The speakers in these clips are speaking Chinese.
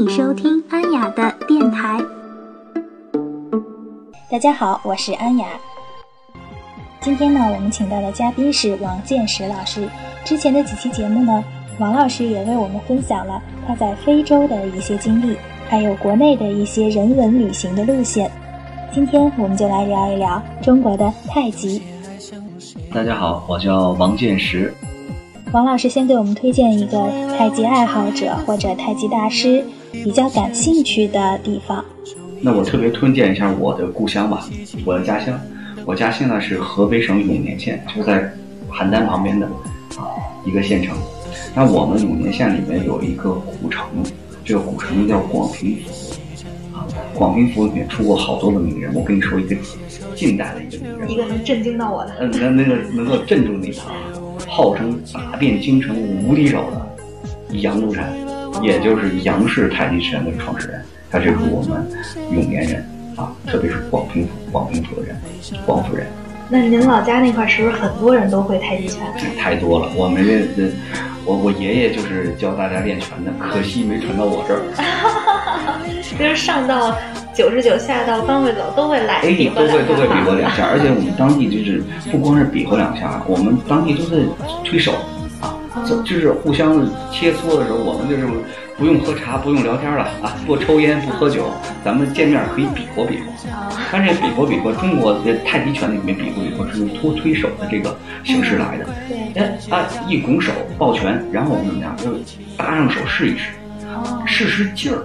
你收听安雅的电台。大家好，我是安雅。今天呢，我们请到的嘉宾是王建石老师。之前的几期节目呢，王老师也为我们分享了他在非洲的一些经历，还有国内的一些人文旅行的路线。今天我们就来聊一聊中国的太极。大家好，我叫王建石。王老师先给我们推荐一个太极爱好者或者太极大师比较感兴趣的地方。那我特别推荐一下我的故乡吧，我的家乡。我家乡呢是河北省永年县，就在邯郸旁边的啊一个县城。那我们永年县里面有一个古城，这个古城叫广平府啊。广平府里面出过好多的名人，我跟你说一个近代的一个名人，一个能震惊到我的，嗯，那那个能够镇住你的啊。号称打遍京城无敌手的杨露禅，也就是杨氏太极拳的创始人，他就是我们永年人啊，特别是广平府广平府的人，广府人。那您老家那块是不是很多人都会太极拳？太多了，我们这我我爷爷就是教大家练拳的，可惜没传到我这儿。就是上到。九十九下到方位走都会来，哎，都会都会比划两下，而且我们当地就是不光是比划两下，我们当地都在推手啊，就是互相切磋的时候，我们就是不用喝茶，不用聊天了啊，不抽烟不喝酒，咱们见面可以比划比划。但是比划比划，中国的太极拳里面比划比划是用托推手的这个形式来的。对，哎啊，一拱手抱拳，然后我们怎么样，就搭上手试一试，试试劲儿。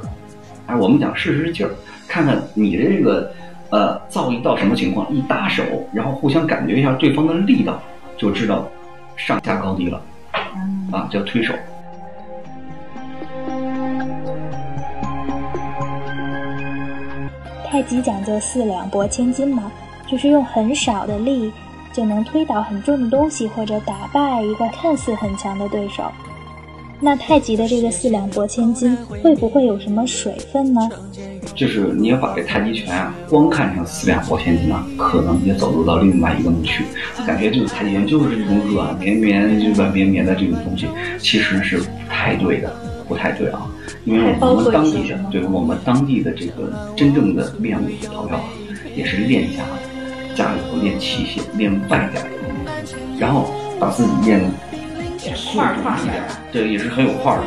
哎，我们讲试试劲儿。看看你的这个，呃，造诣到什么情况？一搭手，然后互相感觉一下对方的力道，就知道上下高低了。啊，叫推手。太极讲究四两拨千斤嘛，就是用很少的力就能推倒很重的东西，或者打败一个看似很强的对手。那太极的这个四两拨千斤，会不会有什么水分呢？就是你要把这太极拳啊，光看成四两拨千斤呢，可能也走入到另外一个误区，感觉就是太极拳就是这种软绵绵、就软绵绵的这种东西，其实是不太对的，不太对啊。因为我们当地的，对我们当地的这个真正的练武的朋友啊，也是练家，家里头练器械，练外家的然后把自己练。块儿块儿对，也是很有块儿的。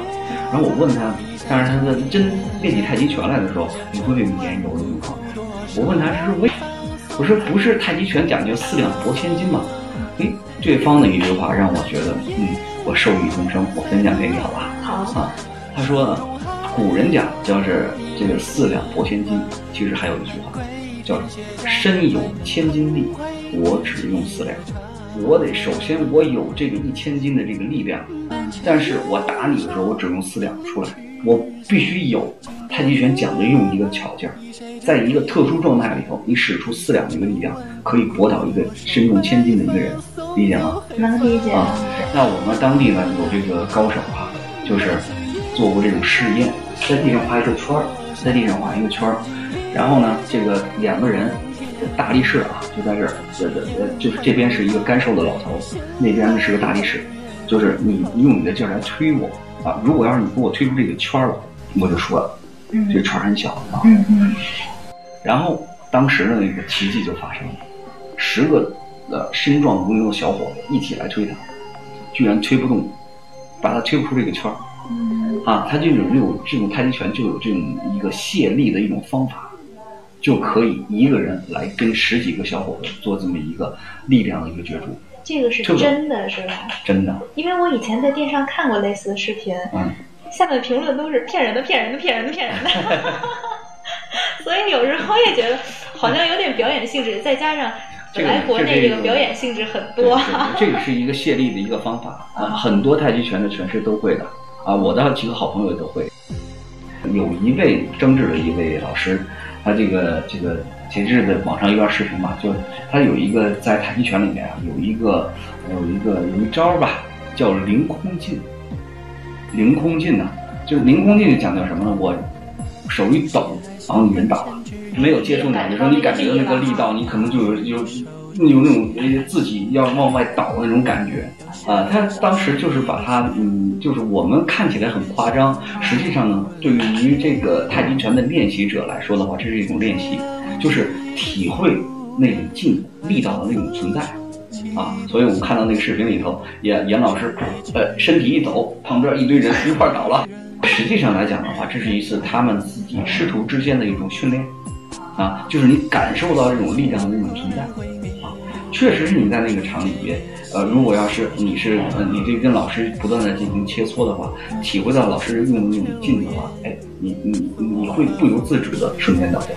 然后我问他，但是他在真练起太极拳来的时候，你会有粘油的情况。我问他是为，我说不是太极拳讲究四两拨千斤吗？哎，对方的一句话让我觉得，嗯，我受益终生。我分享给你好吧？好啊。他说呢，古人讲就是这个四两拨千斤，其实还有一句话叫身有千斤力，我只用四两。我得首先我有这个一千斤的这个力量，但是我打你的时候我只用四两出来，我必须有太极拳讲究用一个巧劲儿，在一个特殊状态里头，你使出四两的一个力量，可以搏倒一个身重千斤的一个人，理解吗？能理解啊。那我们当地呢有这个高手啊，就是做过这种试验，在地上画一个圈儿，在地上画一个圈儿，然后呢这个两个人。大力士啊，就在这儿，这这呃，就是这边是一个干瘦的老头，那边呢是个大力士，就是你用你的劲儿来推我啊！如果要是你给我推出这个圈了，我就输了。嗯，这圈很小啊。嗯嗯。然后当时的那个奇迹就发生了，十个呃身壮如牛的小伙子一起来推他，居然推不动，把他推不出这个圈儿。嗯。啊，他就有这种这种太极拳就有这种一个卸力的一种方法。就可以一个人来跟十几个小伙子做这么一个力量的一个角逐，这个是真的是吧？真的，因为我以前在电视上看过类似的视频，嗯，下面评论都是骗人的、骗人的、骗人的、骗人的，所以有时候也觉得好像有点表演性质，再加上本来国内这个表演性质很多，这个是一个泄力的一个方法啊，很多太极拳的拳师都会的。啊，我的几个好朋友都会，有一位争执的一位老师。他这个这个前阵子网上一段视频嘛，就他有一个在太极拳里面啊，有一个有一个有一招吧，叫凌空劲。凌空劲呢，就是凌空劲讲究什么呢？我手一抖，然后你人倒了，没有接触你的时候，你感觉到那个力道，你可能就有有有那种呃自己要往外倒的那种感觉啊。他当时就是把他嗯，就是我们看起来很夸张，实际上呢，对于这个太极拳的练习者来说的话，这是一种练习，就是体会那种劲力道的那种存在啊。所以我们看到那个视频里头，严严老师呃身体一抖，旁边一堆人一块倒了。实际上来讲的话，这是一次他们自己师徒之间的一种训练。啊，就是你感受到这种力量的那种存在，确实是你在那个厂里边，呃，如果要是你是呃你这跟老师不断的进行切磋的话，体会到老师用的那种劲的话，哎，你你你会不由自主的瞬间倒掉。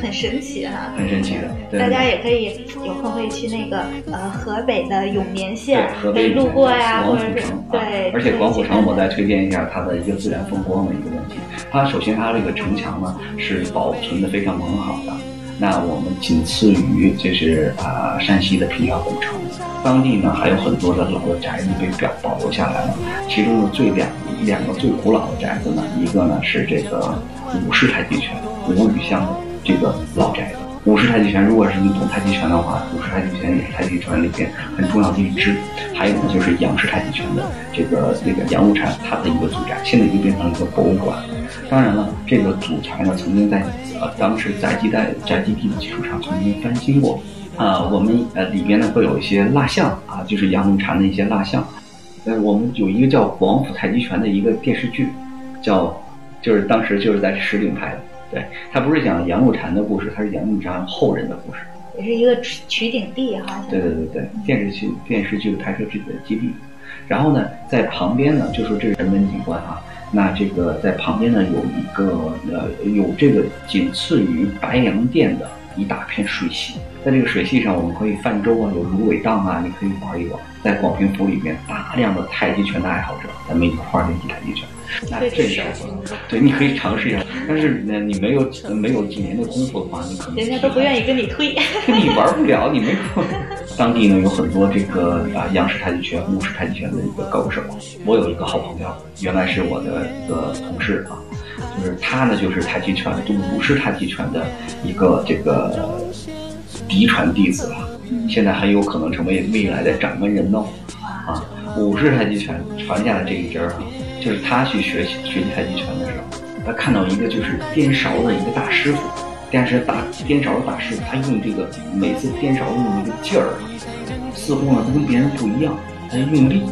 很神奇哈，很神奇的。大家也可以有空可以去那个呃河北的永年县，河北路过呀，或者是对。而且广府城，我再推荐一下它的一个自然风光的一个问题。它首先它这个城墙呢是保存的非常很好的。那我们仅次于就是啊山西的平遥古城，当地呢还有很多的老的宅子被表保留下来了。其中的最两两个最古老的宅子呢，一个呢是这个武氏太极拳吴语巷的。这个老宅子，武士太极拳，如果是你懂太极拳的话，武士太极拳也是太极拳里边很重要的一支。还有呢，就是杨氏太极拳的这个这个杨露禅他的一个祖宅，现在已经变成了一个博物馆。当然了，这个祖宅呢，曾经在呃当时宅基代宅基地的基础上曾经翻新过。啊，我们呃里边呢会有一些蜡像啊，就是杨露禅的一些蜡像。呃，我们有一个叫广府太极拳的一个电视剧，叫就是当时就是在石鼎拍的。对他不是讲杨露禅的故事，他是杨露禅后人的故事，也是一个取取景地哈。对对对对，电视剧电视剧拍摄自己的基地，然后呢，在旁边呢，就说这是人文景观哈。那这个在旁边呢，有一个呃，有这个仅次于白洋淀的一大片水系，在这个水系上，我们可以泛舟啊，有芦苇荡啊，你可以玩一玩。在广平府里面，大量的太极拳的爱好者，咱们一块儿练习太极拳。那这时候，对，你可以尝试一下。但是呢，你没有没有几年的功夫的话，你可能人家都不愿意跟你推，你玩不了，你没有。当地呢有很多这个啊杨氏太极拳、吴氏太极拳的一个高手。我有一个好朋友，原来是我的一个同事啊，就是他呢就是太极拳，就武氏太极拳的一个这个嫡传弟子啊。现在很有可能成为未来的掌门人哦。啊，武氏太极拳传下来这一支啊。就是他去学习学习太极拳的时候，他看到一个就是颠勺的一个大师傅，但是大颠勺的大师傅，他用这个每次颠勺用的那个劲儿，似乎呢他跟别人不一样，他用力，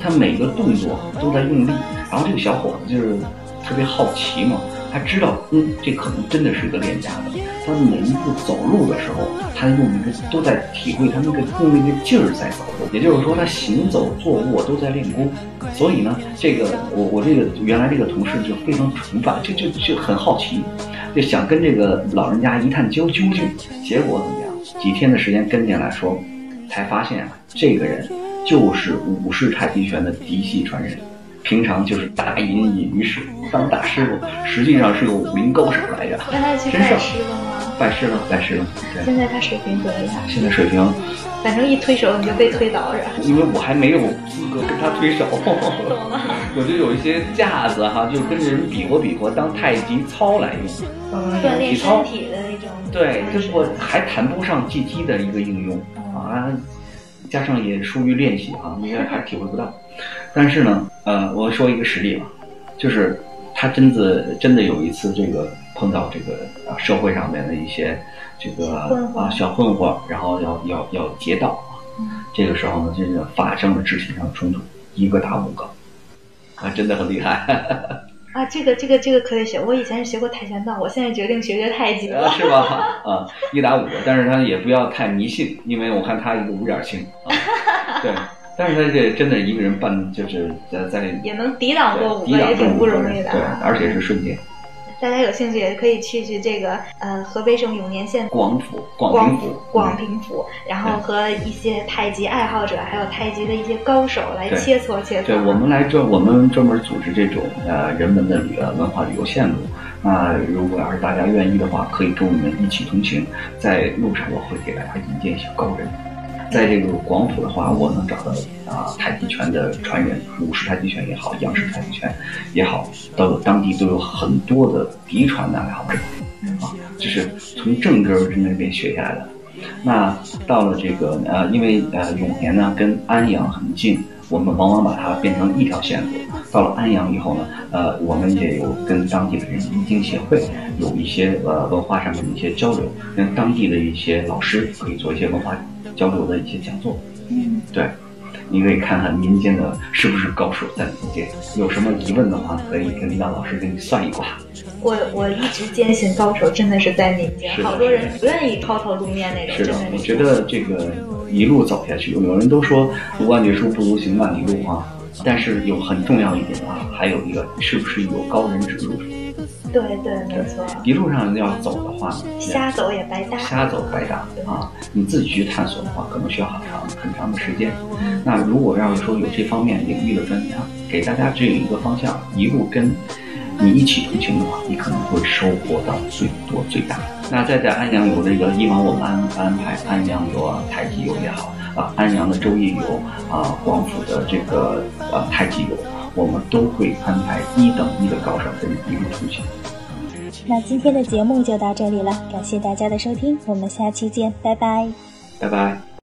他每个动作都在用力。然后这个小伙子就是特别好奇嘛，他知道，嗯，这可能真的是一个练家子的。他每一步走路的时候，他用一个都在体会他那个用那个劲儿在走路，也就是说他行走坐卧都在练功。所以呢，这个我我这个原来这个同事就非常崇拜，就就就很好奇，就想跟这个老人家一探究究竟。结果怎么样？几天的时间跟进来说，才发现啊，这个人就是武氏太极拳的嫡系传人，平常就是大隐隐于市当大师傅，实际上是个武林高手来着。那他去拜师了吗？拜师了，拜师了。现在他水平怎么样？现在水平，反正一推手你就被推倒是吧？因为我还没有资格跟他推手。懂了。我就有一些架子哈，就跟人比划比划，当太极操来用。锻炼身体的那种。对，就是我还谈不上技击的一个应用啊，加上也疏于练习啊，应该还体会不到。但是呢，呃，我说一个实例吧，就是他真的真的有一次这个。碰到这个啊社会上面的一些这个啊小混混，然后要要要劫道，这个时候呢，这个发生了肢体上的冲突，一个打五个，啊，真的很厉害。啊，这个这个这个可以学，我以前是学过跆拳道，我现在决定学学太极了，是吧？啊，一打五个，但是他也不要太迷信，因为我看他一个五点青，对，但是他这真的一个人办，就是在在也能抵挡过五个，也挺不容易的，对，而且是瞬间。大家有兴趣也可以去去这个呃河北省永年县广府广平府广平府，然后和一些太极爱好者，还有太极的一些高手来切磋切磋。对我们来专我们专门组织这种呃人文的旅呃文化旅游线路。那如果要是大家愿意的话，可以跟我们一起同行，在路上我会给大家引荐一些高人。在这个广府的话，我能找到啊太极拳的传人，武式太极拳也好，杨式太极拳也好，都有当地都有很多的嫡传的爱好者，啊，就是从正根儿那边学下来的。那到了这个呃，因为呃永年呢跟安阳很近，我们往往把它变成一条线路。到了安阳以后呢，呃，我们也有跟当地的人易经协会有一些呃文化上面的一些交流，跟当地的一些老师可以做一些文化交流的一些讲座。嗯，对。你可以看看民间的是不是高手在民间，有什么疑问的话，可以跟让老师给你算一卦。我我一直坚信高手真的是在民间，好多人不愿意抛头露面那种，是的，我觉得这个一路走下去，有人都说读万卷书不如行万里路啊，但是有很重要一点啊，还有一个是不是有高人指路？对对，没错，一路上要走的话，瞎走也白搭。瞎走白搭啊！你自己去探索的话，可能需要很长很长的时间。那如果要是说有这方面领域的专家，给大家指引一个方向，一路跟你一起同行的话，你可能会收获到最多最大。那再在安阳有这个，以往我们安安排安阳游啊、太极游也好啊，安阳的周易游啊、广府的这个呃太极游，我们都会安排一等一的高手跟你一路同行。那今天的节目就到这里了，感谢大家的收听，我们下期见，拜拜。拜拜。